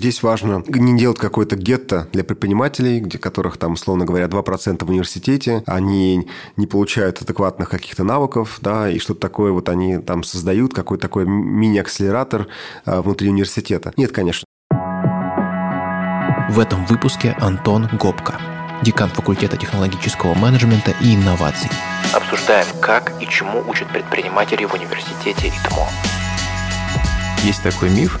Здесь важно не делать какой-то гетто для предпринимателей, где которых там, условно говоря, 2% в университете, они не получают адекватных каких-то навыков, да, и что-то такое вот они там создают, какой-то такой мини-акселератор а, внутри университета. Нет, конечно. В этом выпуске Антон Гопко, декан факультета технологического менеджмента и инноваций. Обсуждаем, как и чему учат предприниматели в университете ИТМО. Есть такой миф,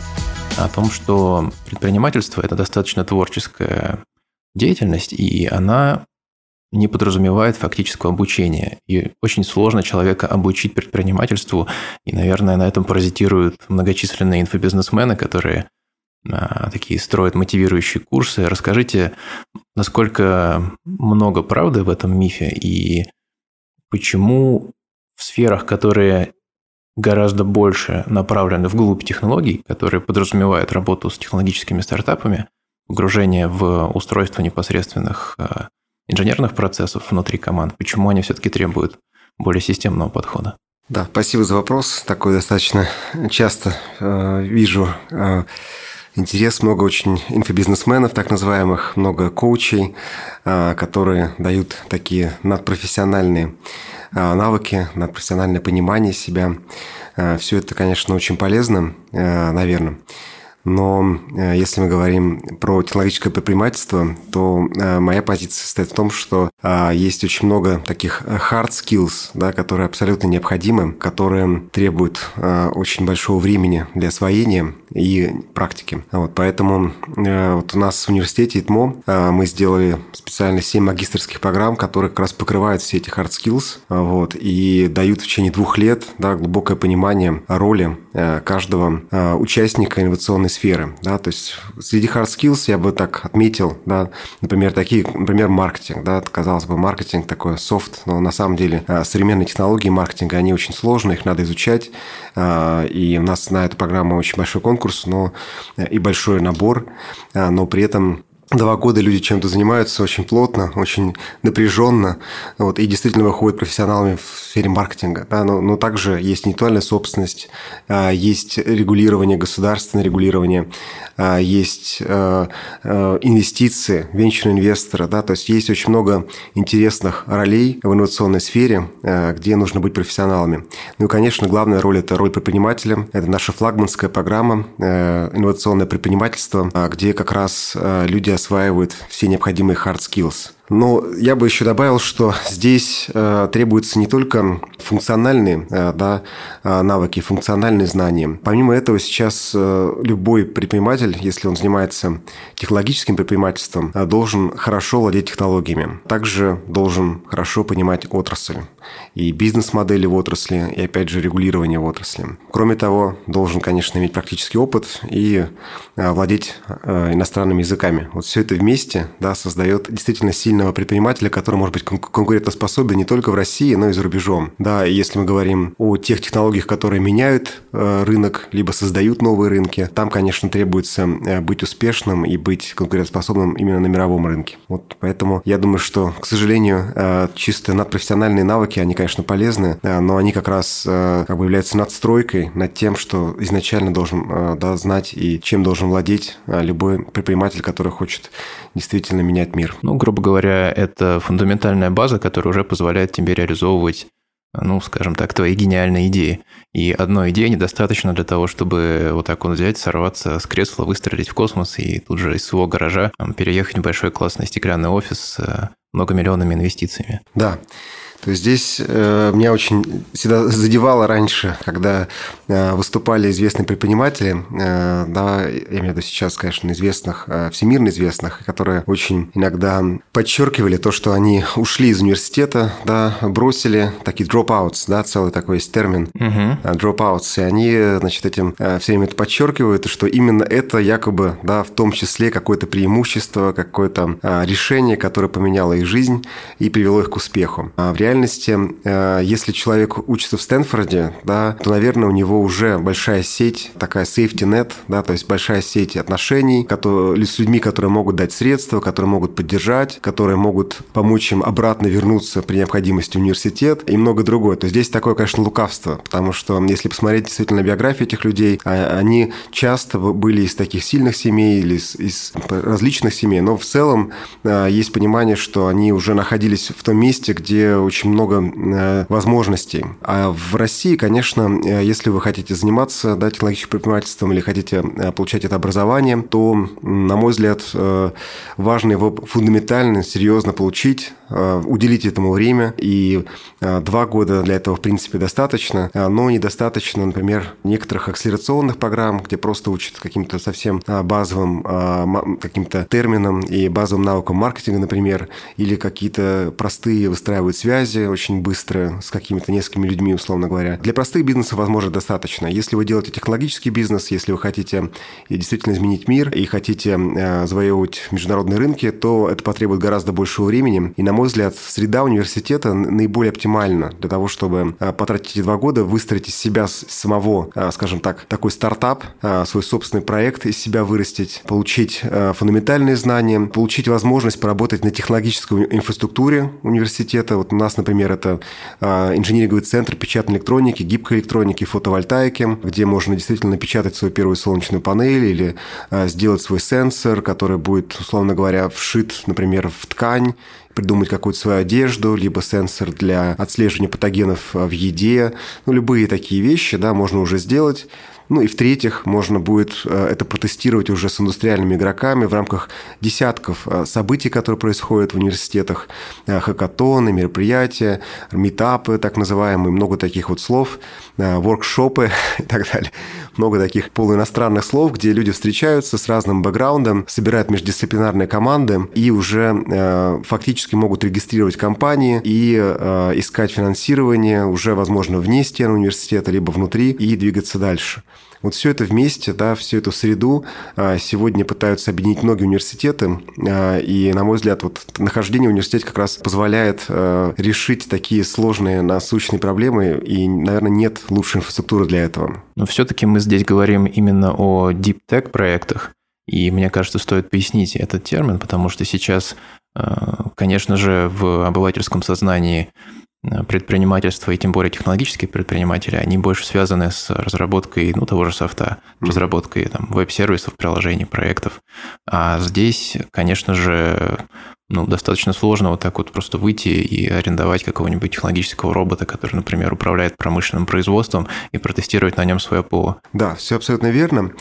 о том, что предпринимательство – это достаточно творческая деятельность, и она не подразумевает фактического обучения. И очень сложно человека обучить предпринимательству, и, наверное, на этом паразитируют многочисленные инфобизнесмены, которые а, такие строят мотивирующие курсы. Расскажите, насколько много правды в этом мифе, и почему в сферах, которые гораздо больше направлены вглубь технологий, которые подразумевают работу с технологическими стартапами, погружение в устройство непосредственных э, инженерных процессов внутри команд. Почему они все-таки требуют более системного подхода? Да, спасибо за вопрос. Такой достаточно часто э, вижу э, интерес, много очень инфобизнесменов, так называемых, много коучей, э, которые дают такие надпрофессиональные а, навыки, на профессиональное понимание себя. А, Все это, конечно, очень полезно, а, наверное. Но э, если мы говорим про технологическое предпринимательство, то э, моя позиция состоит в том, что э, есть очень много таких hard skills, да, которые абсолютно необходимы, которые требуют очень большого времени для освоения и практики. Вот, поэтому вот у нас в университете ИТМО мы сделали специально 7 магистрских программ, которые как раз покрывают все эти hard skills вот, и дают в течение двух лет да, глубокое понимание роли каждого участника инновационной сферы. Да? То есть среди hard skills я бы так отметил, да, например, такие, например, маркетинг. Да? Казалось бы, маркетинг такой софт, но на самом деле а, современные технологии маркетинга, они очень сложные, их надо изучать. И у нас на эту программу очень большой конкурс, но э, и большой набор, но при этом Два года люди чем-то занимаются очень плотно, очень напряженно, вот, и действительно выходят профессионалами в сфере маркетинга. Да, но, но также есть интеллектуальная собственность, а, есть регулирование, государственное регулирование, а, есть а, инвестиции, венчурные инвесторы. Да, то есть есть очень много интересных ролей в инновационной сфере, где нужно быть профессионалами. Ну и, конечно, главная роль – это роль предпринимателя. Это наша флагманская программа «Инновационное предпринимательство», где как раз люди осваивают все необходимые hard skills. Но я бы еще добавил, что здесь э, требуются не только функциональные э, да, э, навыки, функциональные знания. Помимо этого, сейчас любой предприниматель, если он занимается технологическим предпринимательством, должен хорошо владеть технологиями. Также должен хорошо понимать отрасль и бизнес-модели в отрасли, и, опять же, регулирование в отрасли. Кроме того, должен, конечно, иметь практический опыт и владеть иностранными языками. Вот все это вместе да, создает действительно сильный сильного предпринимателя, который может быть конкурентоспособен не только в России, но и за рубежом. Да, если мы говорим о тех технологиях, которые меняют э, рынок, либо создают новые рынки, там, конечно, требуется э, быть успешным и быть конкурентоспособным именно на мировом рынке. Вот поэтому я думаю, что, к сожалению, э, чисто надпрофессиональные навыки, они, конечно, полезны, но они как раз как бы являются надстройкой над тем, что изначально должен да, знать и чем должен владеть любой предприниматель, который хочет действительно менять мир. Ну, грубо говоря, говоря, это фундаментальная база, которая уже позволяет тебе реализовывать ну, скажем так, твои гениальные идеи. И одной идеи недостаточно для того, чтобы вот так вот взять, сорваться с кресла, выстрелить в космос и тут же из своего гаража переехать в большой классный стеклянный офис с многомиллионными инвестициями. Да. То есть здесь э, меня очень всегда задевало раньше, когда э, выступали известные предприниматели, э, да, я имею в виду сейчас, конечно, известных, э, всемирно известных, которые очень иногда подчеркивали то, что они ушли из университета, да, бросили такие dropouts, да, целый такой есть термин uh-huh. dropouts, и они, значит, этим э, все время это подчеркивают, что именно это якобы, да, в том числе какое-то преимущество, какое-то э, решение, которое поменяло их жизнь и привело их к успеху. А в реальности, э, если человек учится в Стэнфорде, да, то, наверное, у него уже большая сеть, такая safety net, да, то есть большая сеть отношений которые, с людьми, которые могут дать средства, которые могут поддержать, которые могут помочь им обратно вернуться при необходимости в университет и много другое. То есть здесь такое, конечно, лукавство, потому что если посмотреть действительно биографию этих людей, а, они часто были из таких сильных семей или из, из различных семей, но в целом э, есть понимание, что они уже находились в том месте, где очень много э, возможностей. А в России, конечно, э, если вы хотите заниматься да, технологическим предпринимательством или хотите получать это образование, то, на мой взгляд, важно его фундаментально, серьезно получить, уделить этому время. И два года для этого, в принципе, достаточно, но недостаточно, например, некоторых акселерационных программ, где просто учат каким-то совсем базовым каким-то терминам и базовым навыкам маркетинга, например, или какие-то простые выстраивают связи очень быстро с какими-то несколькими людьми, условно говоря. Для простых бизнесов, возможно, достаточно. Если вы делаете технологический бизнес, если вы хотите действительно изменить мир и хотите э, завоевывать международные рынки, то это потребует гораздо большего времени. И, на мой взгляд, среда университета наиболее оптимальна для того, чтобы э, потратить эти два года, выстроить из себя самого, э, скажем так, такой стартап, свой собственный проект из себя вырастить, получить фундаментальные знания, получить возможность поработать на технологической инфраструктуре университета. Вот у нас, например, это а, инженеринговый центр печатной электроники, гибкой электроники, фотовольтайки, где можно действительно напечатать свою первую солнечную панель или а, сделать свой сенсор, который будет, условно говоря, вшит, например, в ткань придумать какую-то свою одежду, либо сенсор для отслеживания патогенов в еде. Ну, любые такие вещи, да, можно уже сделать. Ну и в-третьих, можно будет э, это протестировать уже с индустриальными игроками в рамках десятков э, событий, которые происходят в университетах, э, хакатоны, мероприятия, метапы, так называемые, много таких вот слов, воркшопы и так далее. Много таких полуиностранных слов, где люди встречаются с разным бэкграундом, собирают междисциплинарные команды и уже фактически могут регистрировать компании и искать финансирование уже, возможно, вне стен университета, либо внутри, и двигаться дальше. Вот все это вместе, да, всю эту среду а, сегодня пытаются объединить многие университеты, а, и, на мой взгляд, вот нахождение в университете как раз позволяет а, решить такие сложные насущные проблемы, и, наверное, нет лучшей инфраструктуры для этого. Но все-таки мы здесь говорим именно о deep tech проектах, и мне кажется, стоит пояснить этот термин, потому что сейчас, конечно же, в обывательском сознании предпринимательство, и тем более технологические предприниматели, они больше связаны с разработкой ну, того же софта, разработкой там, веб-сервисов, приложений, проектов. А здесь, конечно же, ну, достаточно сложно вот так вот просто выйти и арендовать какого-нибудь технологического робота, который, например, управляет промышленным производством и протестировать на нем свое ПО. Да, все абсолютно верно.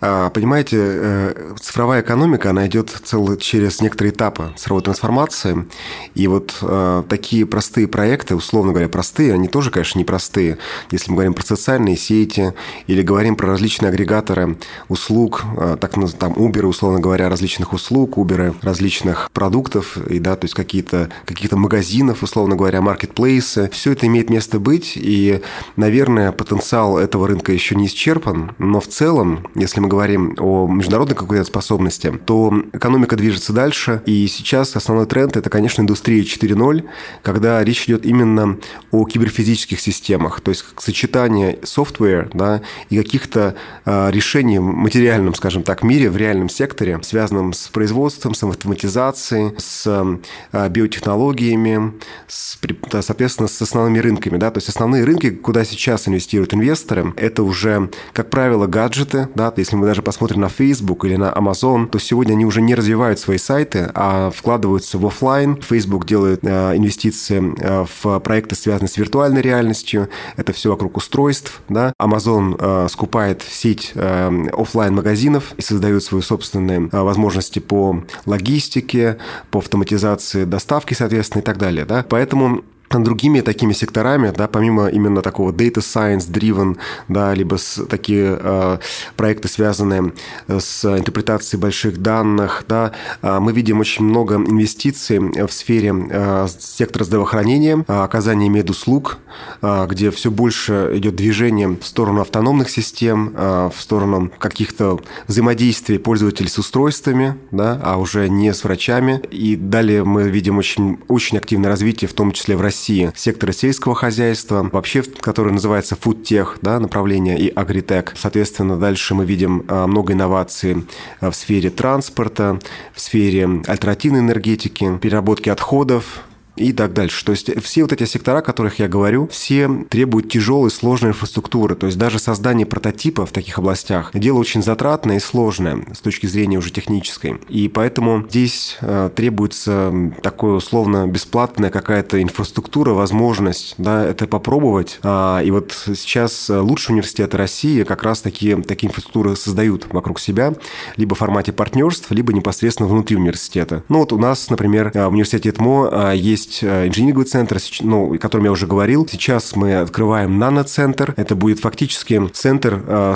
А, понимаете, э, цифровая экономика, она идет цел, через некоторые этапы цифровой трансформации. И вот э, такие простые проекты, условно говоря, простые, они тоже, конечно, непростые. Если мы говорим про социальные сети или говорим про различные агрегаторы услуг, э, так там Uber, условно говоря, различных услуг, Uber различных продуктов, продуктов, и, да, то есть какие-то каких магазинов, условно говоря, маркетплейсы. Все это имеет место быть, и, наверное, потенциал этого рынка еще не исчерпан, но в целом, если мы говорим о международной конкурентоспособности, то экономика движется дальше, и сейчас основной тренд – это, конечно, индустрия 4.0, когда речь идет именно о киберфизических системах, то есть сочетание software да, и каких-то а, решений в материальном, скажем так, мире, в реальном секторе, связанном с производством, с автоматизацией, с э, биотехнологиями, с, соответственно, с основными рынками. Да? То есть основные рынки, куда сейчас инвестируют инвесторы, это уже, как правило, гаджеты. Да? Если мы даже посмотрим на Facebook или на Amazon, то сегодня они уже не развивают свои сайты, а вкладываются в офлайн. Facebook делает э, инвестиции э, в проекты, связанные с виртуальной реальностью. Это все вокруг устройств. Да? Amazon скупает сеть офлайн магазинов и создает свои собственные возможности по логистике, по автоматизации доставки, соответственно, и так далее. Да? Поэтому другими такими секторами, да, помимо именно такого data science driven, да, либо с такие э, проекты, связанные с интерпретацией больших данных, да, э, мы видим очень много инвестиций в сфере э, сектора здравоохранения, э, оказания медуслуг, э, где все больше идет движение в сторону автономных систем, э, в сторону каких-то взаимодействий пользователей с устройствами, да, а уже не с врачами. И далее мы видим очень, очень активное развитие, в том числе в России, России сектора сельского хозяйства, вообще, который называется фудтех, да, направление и агритек. Соответственно, дальше мы видим много инноваций в сфере транспорта, в сфере альтернативной энергетики, переработки отходов, и так дальше. То есть все вот эти сектора, о которых я говорю, все требуют тяжелой, сложной инфраструктуры. То есть даже создание прототипа в таких областях – дело очень затратное и сложное с точки зрения уже технической. И поэтому здесь э, требуется такое условно бесплатная какая-то инфраструктура, возможность да, это попробовать. А, и вот сейчас лучшие университеты России как раз такие, такие инфраструктуры создают вокруг себя, либо в формате партнерств, либо непосредственно внутри университета. Ну вот у нас, например, в университете ЭТМО есть есть э, инжиниринговый центр, ну, о котором я уже говорил. Сейчас мы открываем наноцентр. Это будет фактически центр, э,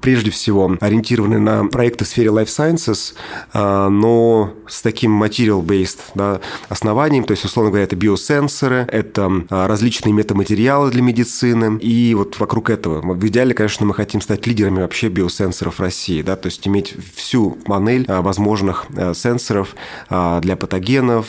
прежде всего, ориентированный на проекты в сфере life sciences, э, но с таким material-based да, основанием. То есть, условно говоря, это биосенсоры, это различные метаматериалы для медицины. И вот вокруг этого. В идеале, конечно, мы хотим стать лидерами вообще биосенсоров России. Да, то есть иметь всю панель возможных сенсоров для патогенов,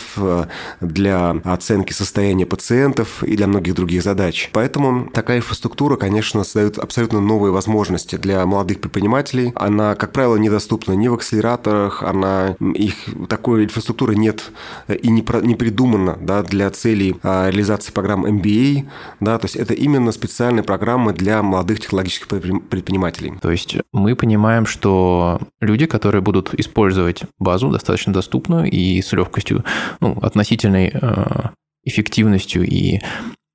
для для оценки состояния пациентов и для многих других задач. Поэтому такая инфраструктура, конечно, создает абсолютно новые возможности для молодых предпринимателей. Она, как правило, недоступна ни в акселераторах, она, их такой инфраструктуры нет и не, про, не придумана да, для целей а, реализации программ MBA. Да, то есть это именно специальные программы для молодых технологических предпринимателей. То есть мы понимаем, что люди, которые будут использовать базу достаточно доступную и с легкостью, ну, относительной Эффективностью и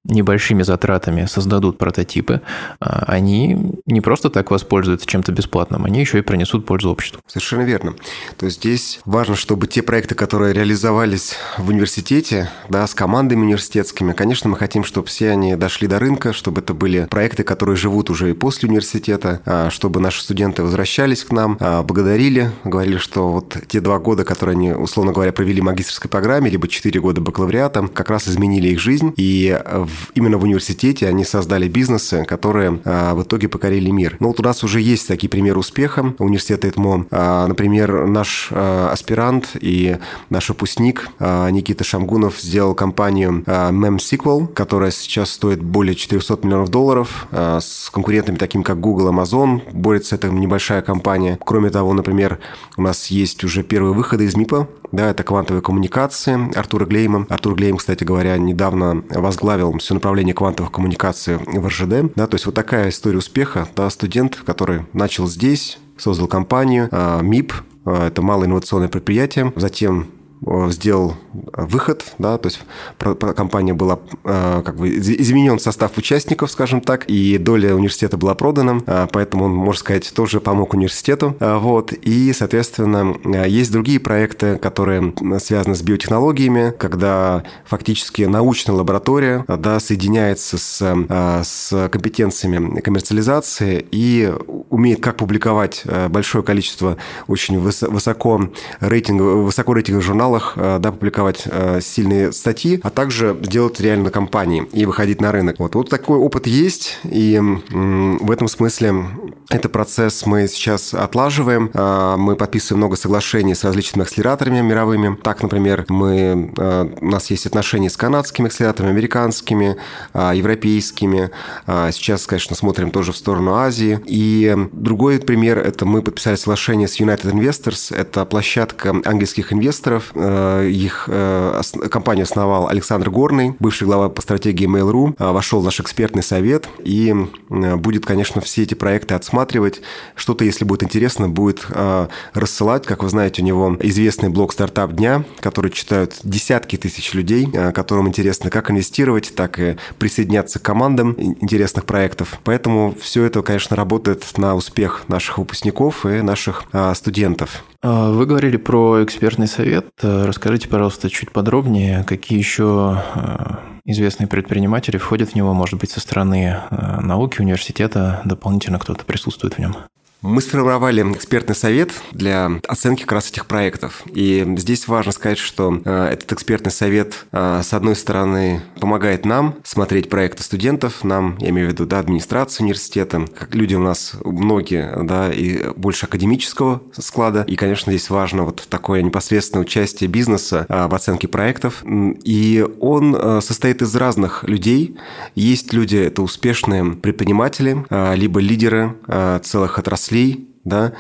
небольшими затратами создадут прототипы, а, они не просто так воспользуются чем-то бесплатным, они еще и принесут пользу обществу. Совершенно верно. То есть здесь важно, чтобы те проекты, которые реализовались в университете, да, с командами университетскими, конечно, мы хотим, чтобы все они дошли до рынка, чтобы это были проекты, которые живут уже и после университета, а, чтобы наши студенты возвращались к нам, а, благодарили, говорили, что вот те два года, которые они, условно говоря, провели в магистрской программе, либо четыре года бакалавриата, как раз изменили их жизнь, и в именно в университете они создали бизнесы, которые а, в итоге покорили мир. Но вот у нас уже есть такие примеры успеха университета ЭТМО. А, например, наш а, аспирант и наш выпускник Никита Шамгунов сделал компанию MemSQL, которая сейчас стоит более 400 миллионов долларов, с конкурентами такими, как Google, Amazon. Борется эта небольшая компания. Кроме того, например, у нас есть уже первые выходы из МИПа, да, это квантовые коммуникации Артура Глейма. Артур Глейм, кстати говоря, недавно возглавил все направление квантовых коммуникаций в РЖД. Да, то есть вот такая история успеха. Да, студент, который начал здесь, создал компанию, а, МИП, а, это малое инновационное предприятие, затем сделал выход, да, то есть компания была, э, как бы, изменен состав участников, скажем так, и доля университета была продана, э, поэтому он, можно сказать, тоже помог университету, вот, и, соответственно, есть другие проекты, которые связаны с биотехнологиями, когда фактически научная лаборатория, да, соединяется с, с компетенциями коммерциализации и умеет как публиковать большое количество очень высоко рейтинговых, высоко рейтинговых журналов, журналах э, да, публиковать э, сильные статьи, а также делать реально компании и выходить на рынок. Вот, вот такой опыт есть, и в этом смысле этот процесс мы сейчас отлаживаем. Э, мы подписываем много соглашений с различными акселераторами мировыми. Так, например, мы, у нас есть отношения с канадскими акселераторами, американскими, европейскими. Сейчас, конечно, смотрим тоже в сторону Азии. И другой пример – это мы подписали соглашение с United Investors. Это площадка английских инвесторов, их э, компанию основал Александр Горный, бывший глава по стратегии Mail.ru, э, вошел в наш экспертный совет и будет, конечно, все эти проекты отсматривать. Что-то, если будет интересно, будет рассылать. Как вы знаете, у него известный блог «Стартап дня», который читают десятки тысяч людей, которым интересно как инвестировать, так и присоединяться к командам интересных проектов. Поэтому все это, конечно, работает на успех наших выпускников и наших студентов. А, вы говорили про экспертный совет. Расскажите, пожалуйста, чуть подробнее, какие еще а, известные предприниматели входят в него, может быть, со стороны а, науки, университета, дополнительно кто-то присутствует в нем? Мы сформировали экспертный совет для оценки как раз этих проектов. И здесь важно сказать, что э, этот экспертный совет, э, с одной стороны, помогает нам смотреть проекты студентов, нам, я имею в виду, да, администрацию университета, как люди у нас многие, да, и больше академического склада. И, конечно, здесь важно вот такое непосредственное участие бизнеса э, в оценке проектов. И он состоит из разных людей. Есть люди, это успешные предприниматели, либо лидеры целых отраслей, отраслей, да,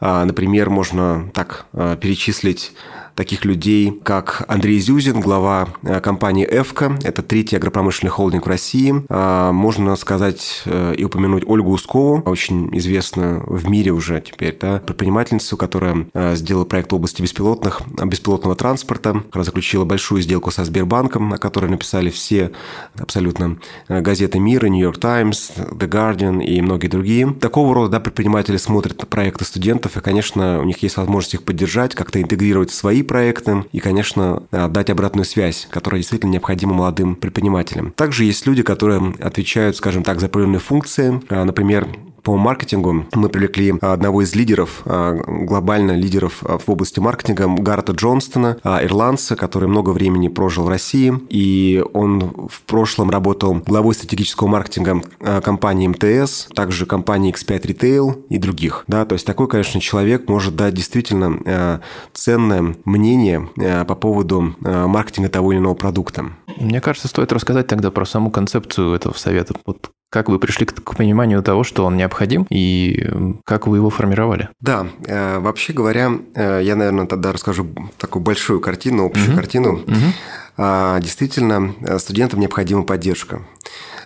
а, например, можно так а, перечислить таких людей, как Андрей Зюзин, глава э, компании «Эвка». Это третий агропромышленный холдинг в России. А, можно сказать э, и упомянуть Ольгу Ускову, очень известную в мире уже теперь, да, предпринимательницу, которая э, сделала проект в области беспилотных, беспилотного транспорта, заключила большую сделку со Сбербанком, о которой написали все абсолютно газеты мира, Нью-Йорк Таймс, The Guardian и многие другие. Такого рода да, предприниматели смотрят на проекты студентов, и, конечно, у них есть возможность их поддержать, как-то интегрировать в свои проекты и, конечно, дать обратную связь, которая действительно необходима молодым предпринимателям. Также есть люди, которые отвечают, скажем так, за определенные функции. А, например, по маркетингу мы привлекли а, одного из лидеров, а, глобально лидеров а, в области маркетинга, Гарта Джонстона, ирландца, который много времени прожил в России, и он в прошлом работал главой стратегического маркетинга компании МТС, также компании X5 Retail и других. Да, то есть такой, конечно, человек может дать действительно ценное мнение по поводу маркетинга того или иного продукта. Мне кажется, стоит рассказать тогда про саму концепцию этого совета. Вот как вы пришли к, пониманию того, что он необходим, и как вы его формировали? Да, э, вообще говоря, э, я, наверное, тогда расскажу такую большую картину, общую угу. картину. Угу. Действительно, э, студентам необходима поддержка.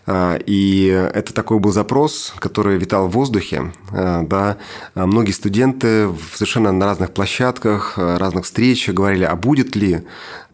И это такой был запрос, который витал в воздухе. Да. Многие студенты совершенно на разных площадках, разных встречах говорили, а будет ли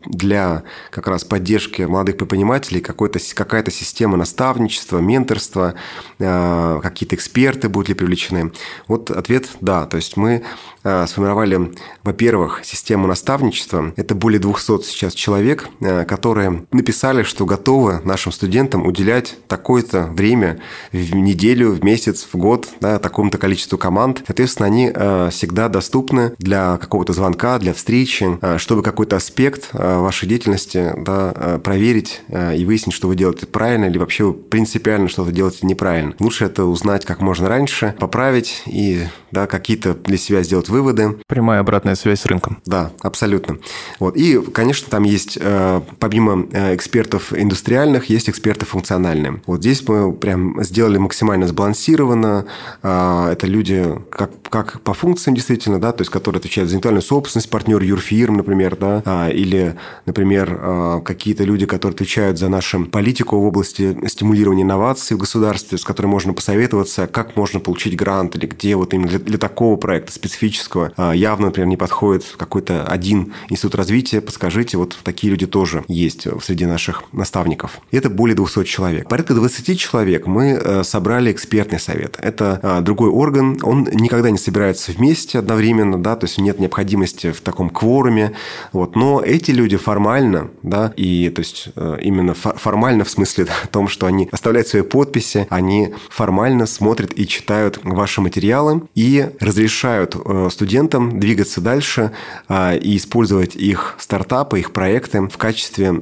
для как раз поддержки молодых предпринимателей какая-то система наставничества, менторства, э, какие-то эксперты будут ли привлечены? Вот ответ – да. То есть мы э, сформировали, во-первых, систему наставничества. Это более 200 сейчас человек, э, которые написали, что готовы нашим студентам уделять такое-то время в неделю, в месяц, в год, да, такому-то количеству команд. Соответственно, они всегда доступны для какого-то звонка, для встречи, чтобы какой-то аспект вашей деятельности да, э, проверить э, и выяснить, что вы делаете правильно или вообще вы принципиально что-то делаете неправильно. Лучше это узнать как можно раньше, поправить и да, какие-то для себя сделать выводы. Прямая обратная связь с рынком. Да, абсолютно. Вот. И, конечно, там есть, э, помимо экспертов индустриальных, есть эксперты функциональные. Вот здесь мы прям сделали максимально сбалансированно. Это люди как, как по функциям действительно, да, то есть которые отвечают за интеллектуальную собственность, партнер юрфирм, например, да, или например, э, какие-то люди, которые отвечают за нашу политику в области стимулирования инноваций в государстве, с которыми можно посоветоваться, как можно получить грант или где вот именно для, для такого проекта специфического э, явно, например, не подходит какой-то один институт развития, подскажите, вот такие люди тоже есть среди наших наставников. Это более 200 человек. Порядка 20 человек мы э, собрали экспертный совет. Это другой орган, он никогда не собирается вместе одновременно, да, то есть нет необходимости в таком кворуме, вот, но эти люди люди формально, да, и то есть э, именно формально в смысле о том, что они оставляют свои подписи, они формально смотрят и читают ваши материалы и разрешают э, студентам двигаться дальше э, и использовать их стартапы, их проекты в качестве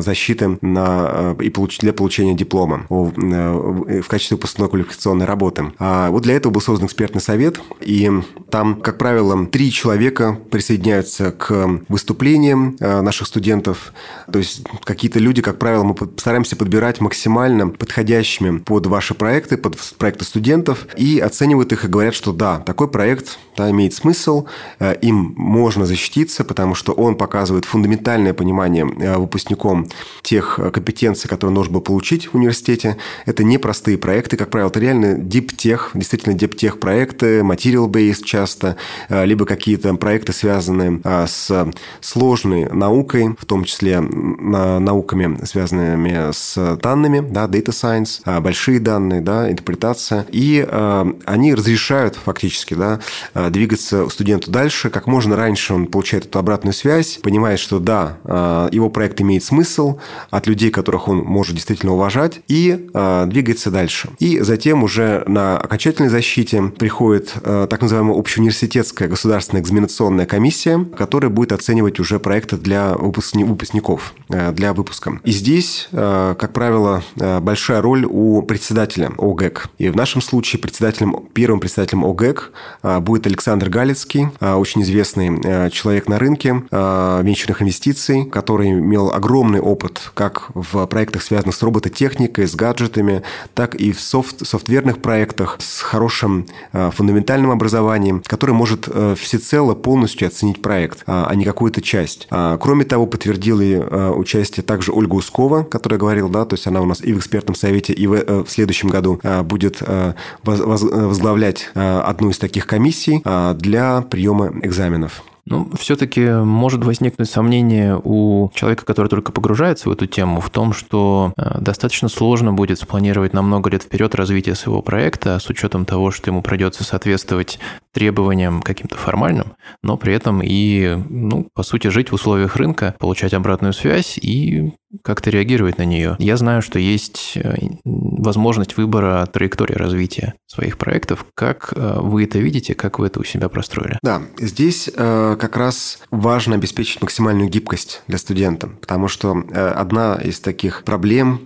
защиты на, и для получения диплома в качестве выпускной квалификационной работы. А вот для этого был создан экспертный совет, и там, как правило, три человека присоединяются к выступлениям наших студентов. То есть какие-то люди, как правило, мы стараемся подбирать максимально подходящими под ваши проекты, под проекты студентов, и оценивают их и говорят, что да, такой проект да, имеет смысл, э, им можно защититься, потому что он показывает фундаментальное понимание э, выпускником тех э, компетенций, которые нужно было получить в университете. Это непростые проекты, как правило, это реально диптех, действительно диптех проекты, material-based часто, либо какие-то проекты, связанные с сложной наукой, наукой, в том числе науками, связанными с данными, да, data science, а, большие данные, да, интерпретация. И э, они разрешают фактически да, двигаться студенту дальше. Как можно раньше он получает эту обратную связь, понимает, что да, его проект имеет смысл от людей, которых он может действительно уважать, и э, двигается дальше. И затем уже на окончательной защите приходит так называемая общеуниверситетская государственная экзаменационная комиссия, которая будет оценивать уже проекты для выпускников, э, для выпуска. И здесь, э, как правило, большая роль у председателя ОГЭК. И в нашем случае председателем, первым председателем ОГЭК будет Александр Галицкий, очень известный человек на рынке венчурных инвестиций, который имел огромный опыт как в проектах, связанных с робототехникой, с гаджетами, так и в софт, софтверных проектах с хорошим фундаментальным образованием, который может всецело полностью оценить проект, а не какую-то часть. Кроме того, подтвердила участие также Ольга Ускова, которая говорила, да, то есть она у нас и в экспертном совете, и в, э, в следующем году будет возглавлять одну из таких комиссий для приема экзаменов. Ну, все-таки может возникнуть сомнение у человека, который только погружается в эту тему, в том, что э, достаточно сложно будет спланировать на много лет вперед развитие своего проекта с учетом того, что ему придется соответствовать требованиям каким-то формальным, но при этом и, ну, по сути, жить в условиях рынка, получать обратную связь и как-то реагировать на нее. Я знаю, что есть э, возможность выбора траектории развития своих проектов. Как э, вы это видите, как вы это у себя простроили? Да, здесь как раз важно обеспечить максимальную гибкость для студента, потому что одна из таких проблем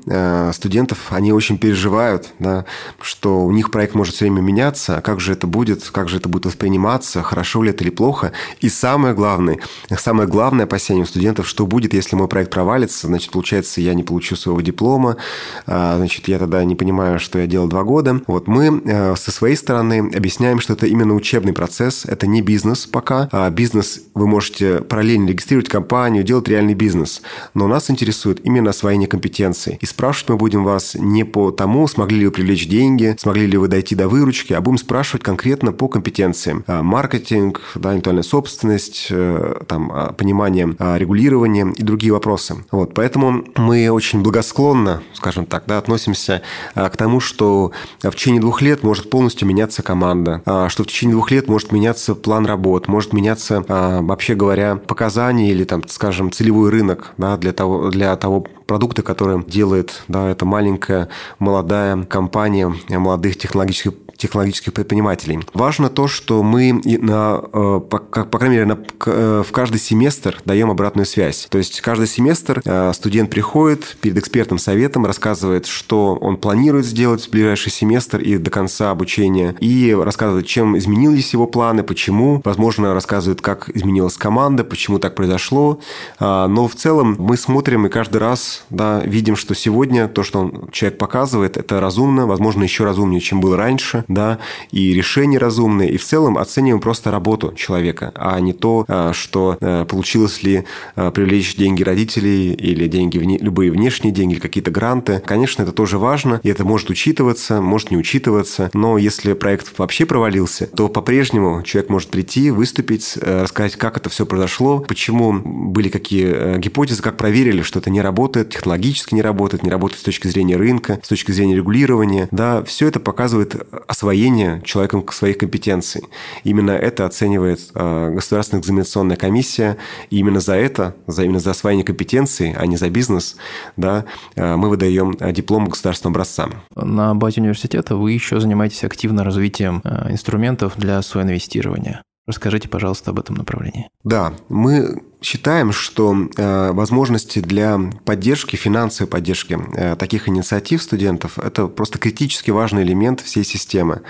студентов, они очень переживают, да, что у них проект может все время меняться, а как же это будет, как же это будет восприниматься, хорошо ли это или плохо. И самое главное, самое главное опасение у студентов, что будет, если мой проект провалится, значит, получается, я не получу своего диплома, а, значит, я тогда не понимаю, что я делал два года. Вот мы э, со своей стороны объясняем, что это именно учебный процесс, это не бизнес пока. А бизнес вы можете параллельно регистрировать компанию, делать реальный бизнес. Но нас интересует именно освоение компетенций. И спрашивать мы будем вас не по тому, смогли ли вы привлечь деньги, смогли ли вы дойти до выручки, а будем спрашивать конкретно по компетенциям. А, маркетинг, да, интеллектуальная собственность, э, там, понимание регулирования и другие вопросы. Вот, поэтому мы очень благосклонно, скажем так, да, относимся а, к тому, что в течение двух лет может полностью меняться команда, а, что в течение двух лет может меняться план работ, может меняться, а, вообще говоря, показания или, там, скажем, целевой рынок да, для, того, для того продукта, который делает да, эта маленькая молодая компания молодых технологических технологических предпринимателей. Важно то, что мы, на, э, по, по крайней мере, на, э, в каждый семестр даем обратную связь. То есть каждый семестр э, студент приходит перед экспертным советом, рассказывает, что он планирует сделать в ближайший семестр и до конца обучения, и рассказывает, чем изменились его планы, почему. Возможно, рассказывает, как изменилась команда, почему так произошло. А, но в целом мы смотрим и каждый раз да, видим, что сегодня то, что он, человек показывает, это разумно, возможно, еще разумнее, чем было раньше да, и решения разумные, и в целом оцениваем просто работу человека, а не то, а, что а, получилось ли а, привлечь деньги родителей или деньги, любые внешние деньги, какие-то гранты. Конечно, это тоже важно, и это может учитываться, может не учитываться, но если проект вообще провалился, то по-прежнему человек может прийти, выступить, рассказать, как это все произошло, почему были какие гипотезы, как проверили, что это не работает, технологически не работает, не работает с точки зрения рынка, с точки зрения регулирования. Да, все это показывает освоение человеком своих компетенций. Именно это оценивает э, Государственная экзаменационная комиссия. И именно за это, за, именно за освоение компетенций, а не за бизнес, да, э, мы выдаем э, диплом государственного образца. На базе университета вы еще занимаетесь активно развитием инструментов для соинвестирования. Расскажите, пожалуйста, об этом направлении. Да, мы считаем, что э, возможности для поддержки, финансовой поддержки э, таких инициатив студентов – это просто критически важный элемент всей системы.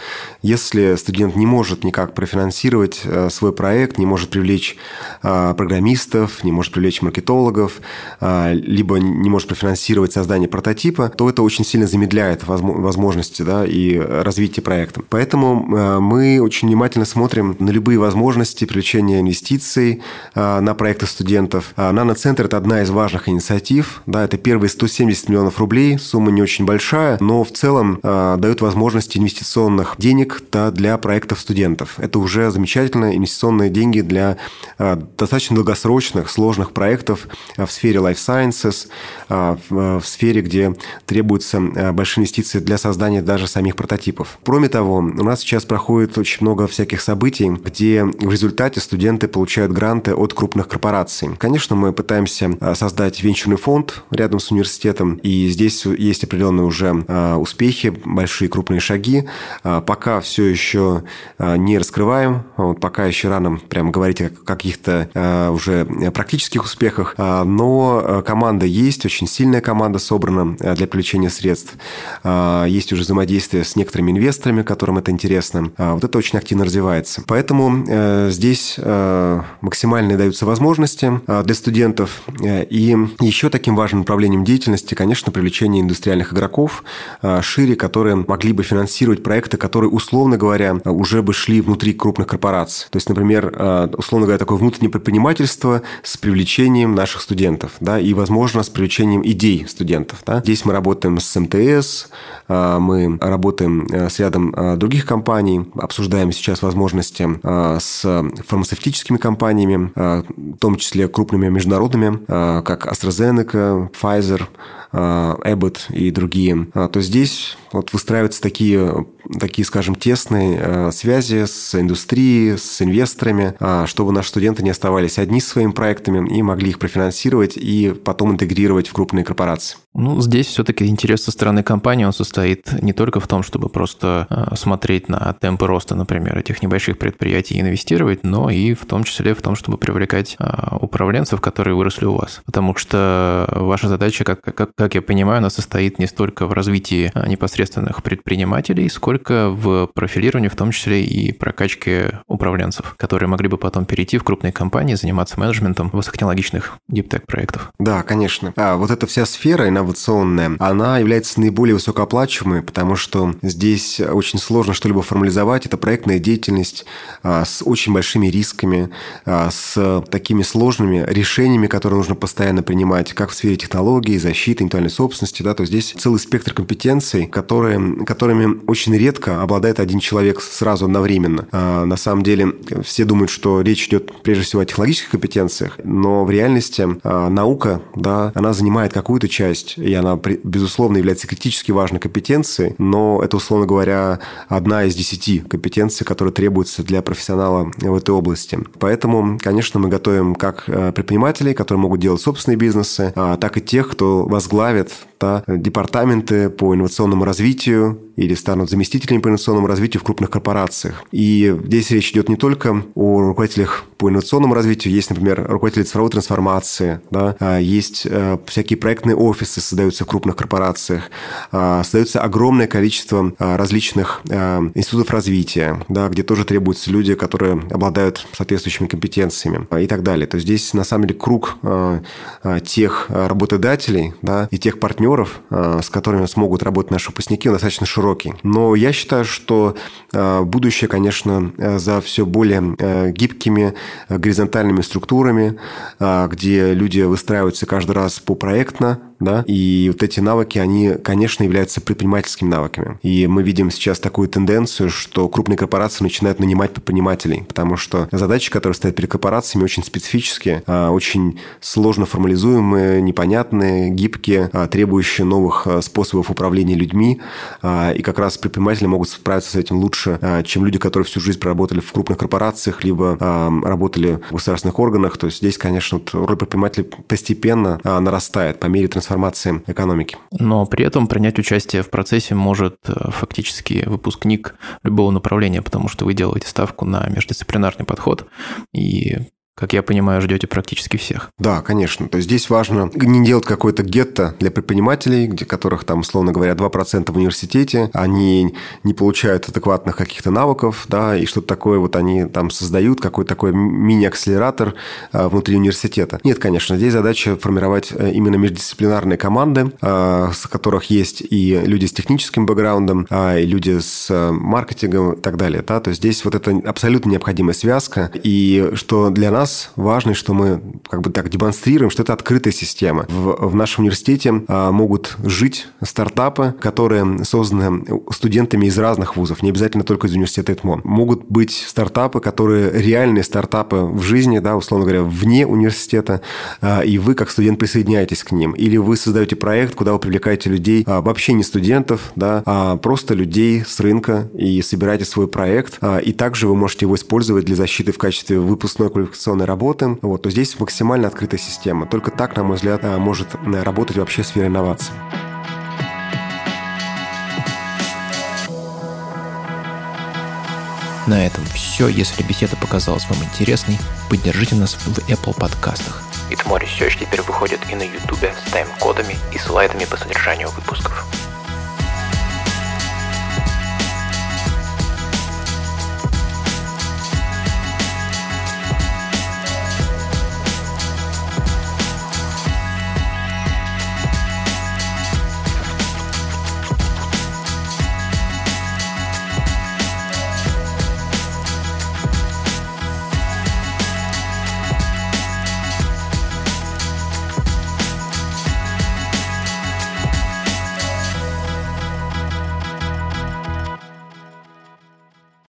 Если студент не может никак профинансировать э, свой проект, не может привлечь программистов, не может привлечь маркетологов, либо не может профинансировать создание прототипа, то это очень сильно замедляет возможности да, и развитие проекта. Поэтому мы очень внимательно смотрим на любые возможности привлечения инвестиций на проект проекты студентов. А Наноцентр – это одна из важных инициатив. Да, это первые 170 миллионов рублей, сумма не очень большая, но в целом э, дает возможность инвестиционных денег да, для проектов студентов. Это уже замечательно, инвестиционные деньги для э, достаточно долгосрочных, сложных проектов в сфере life sciences, э, в, в сфере, где требуются большие инвестиции для создания даже самих прототипов. Кроме того, у нас сейчас проходит очень много всяких событий, где в результате студенты получают гранты от крупных корпораций. Конечно, мы пытаемся а, создать венчурный фонд рядом с университетом, и здесь есть определенные уже а, успехи, большие крупные шаги. А, пока все еще не раскрываем, пока еще рано прямо говорить о каких-то уже практических успехах, но команда есть, очень сильная команда собрана для привлечения средств. Есть уже взаимодействие с некоторыми инвесторами, которым это интересно. Вот это очень активно развивается. Поэтому э, здесь э, максимальные даются возможности э, для студентов. И еще таким важным направлением деятельности, конечно, привлечение индустриальных игроков шире, которые могли бы финансировать проекты, которые, условно говоря, уже бы шли внутри крупных корпораций. То есть, например, условно говоря, такое внутреннее предпринимательство с привлечением наших студентов, да, и, возможно, с привлечением идей студентов. Да. Здесь мы работаем с МТС, мы работаем с рядом других компаний, обсуждаем сейчас возможности с фармацевтическими компаниями, в том числе крупными международными, как AstraZeneca, Pfizer, Abbott и другие, то здесь вот выстраиваются такие, такие, скажем, тесные э, связи с индустрией, с инвесторами, э, чтобы наши студенты не оставались одни с своими проектами и могли их профинансировать и потом интегрировать в крупные корпорации. Ну, здесь все-таки интерес со стороны компании, он состоит не только в том, чтобы просто э, смотреть на темпы роста, например, этих небольших предприятий и инвестировать, но и в том числе в том, чтобы привлекать управленцев, которые выросли у вас. Потому что ваша задача, как, как, как я понимаю, она состоит не столько в развитии непосредственно непосредственных предпринимателей, сколько в профилировании, в том числе и прокачке управленцев, которые могли бы потом перейти в крупные компании, заниматься менеджментом высокотехнологичных диптек проектов. Да, конечно. А вот эта вся сфера инновационная, она является наиболее высокооплачиваемой, потому что здесь очень сложно что-либо формализовать. Это проектная деятельность а, с очень большими рисками, а, с такими сложными решениями, которые нужно постоянно принимать, как в сфере технологий, защиты, интеллектуальной собственности. Да, то здесь целый спектр компетенций, которые, которыми очень редко обладает один человек сразу одновременно. А, на самом деле все думают, что речь идет прежде всего о технологических компетенциях, но в реальности а, наука, да, она занимает какую-то часть, и она, безусловно, является критически важной компетенцией, но это, условно говоря, одна из десяти компетенций, которые требуются для профессионала в этой области. Поэтому, конечно, мы готовим как э, предпринимателей, которые могут делать собственные бизнесы, а, так и тех, кто возглавит да, департаменты по инновационному развитию или станут заместителями по инновационному развитию в крупных корпорациях. И здесь речь идет не только о руководителях по инновационному развитию, есть, например, руководители цифровой трансформации, да, а есть э, всякие проектные офисы создаются в крупных корпорациях, а, создается огромное количество а, различных институтов развития, да, где тоже требуются люди, которые обладают соответствующими компетенциями и так далее. То есть здесь, на самом деле, круг тех работодателей да, и тех партнеров, с которыми смогут работать наши выпускники, он достаточно широкий. Но я считаю, что э, будущее, конечно, э, за все более э, гибкими горизонтальными структурами, где люди выстраиваются каждый раз по проектно, да, и вот эти навыки, они, конечно, являются предпринимательскими навыками. И мы видим сейчас такую тенденцию, что крупные корпорации начинают нанимать предпринимателей, потому что задачи, которые стоят перед корпорациями, очень специфические, а, очень сложно формализуемые, непонятные, гибкие, а, требующие новых а, способов управления людьми, и как раз предприниматели могут справиться с этим лучше, чем люди, которые всю жизнь проработали в крупных корпорациях, либо работали в государственных органах. То есть здесь, конечно, роль предпринимателей постепенно нарастает по мере трансформации трансформации экономики. Но при этом принять участие в процессе может э, фактически выпускник любого направления, потому что вы делаете ставку на междисциплинарный подход, и как я понимаю, ждете практически всех. Да, конечно. То есть здесь важно не делать какой-то гетто для предпринимателей, где которых там, условно говоря, 2% в университете, они не получают адекватных каких-то навыков, да, и что-то такое вот они там создают, какой-то такой мини-акселератор а, внутри университета. Нет, конечно, здесь задача формировать э, именно междисциплинарные команды, а, с которых есть и люди с техническим бэкграундом, а, и люди с э, маркетингом и так далее. Да? То есть здесь вот это абсолютно необходимая связка, и что для нас раз важно, что мы как бы так демонстрируем, что это открытая система. В, в нашем университете а, могут жить стартапы, которые созданы студентами из разных вузов, не обязательно только из университета ЭТМО. Могут быть стартапы, которые реальные стартапы в жизни, да, условно говоря, вне университета, а, и вы как студент присоединяетесь к ним. Или вы создаете проект, куда вы привлекаете людей, а, вообще не студентов, да, а просто людей с рынка и собираете свой проект. А, и также вы можете его использовать для защиты в качестве выпускной квалификационной работы. Вот, то здесь максимально открытая система. Только так, на мой взгляд, может работать вообще сфера инноваций. На этом все. Если беседа показалась вам интересной, поддержите нас в Apple подкастах. Итмори все теперь выходит и на YouTube с тайм-кодами и слайдами по содержанию выпусков.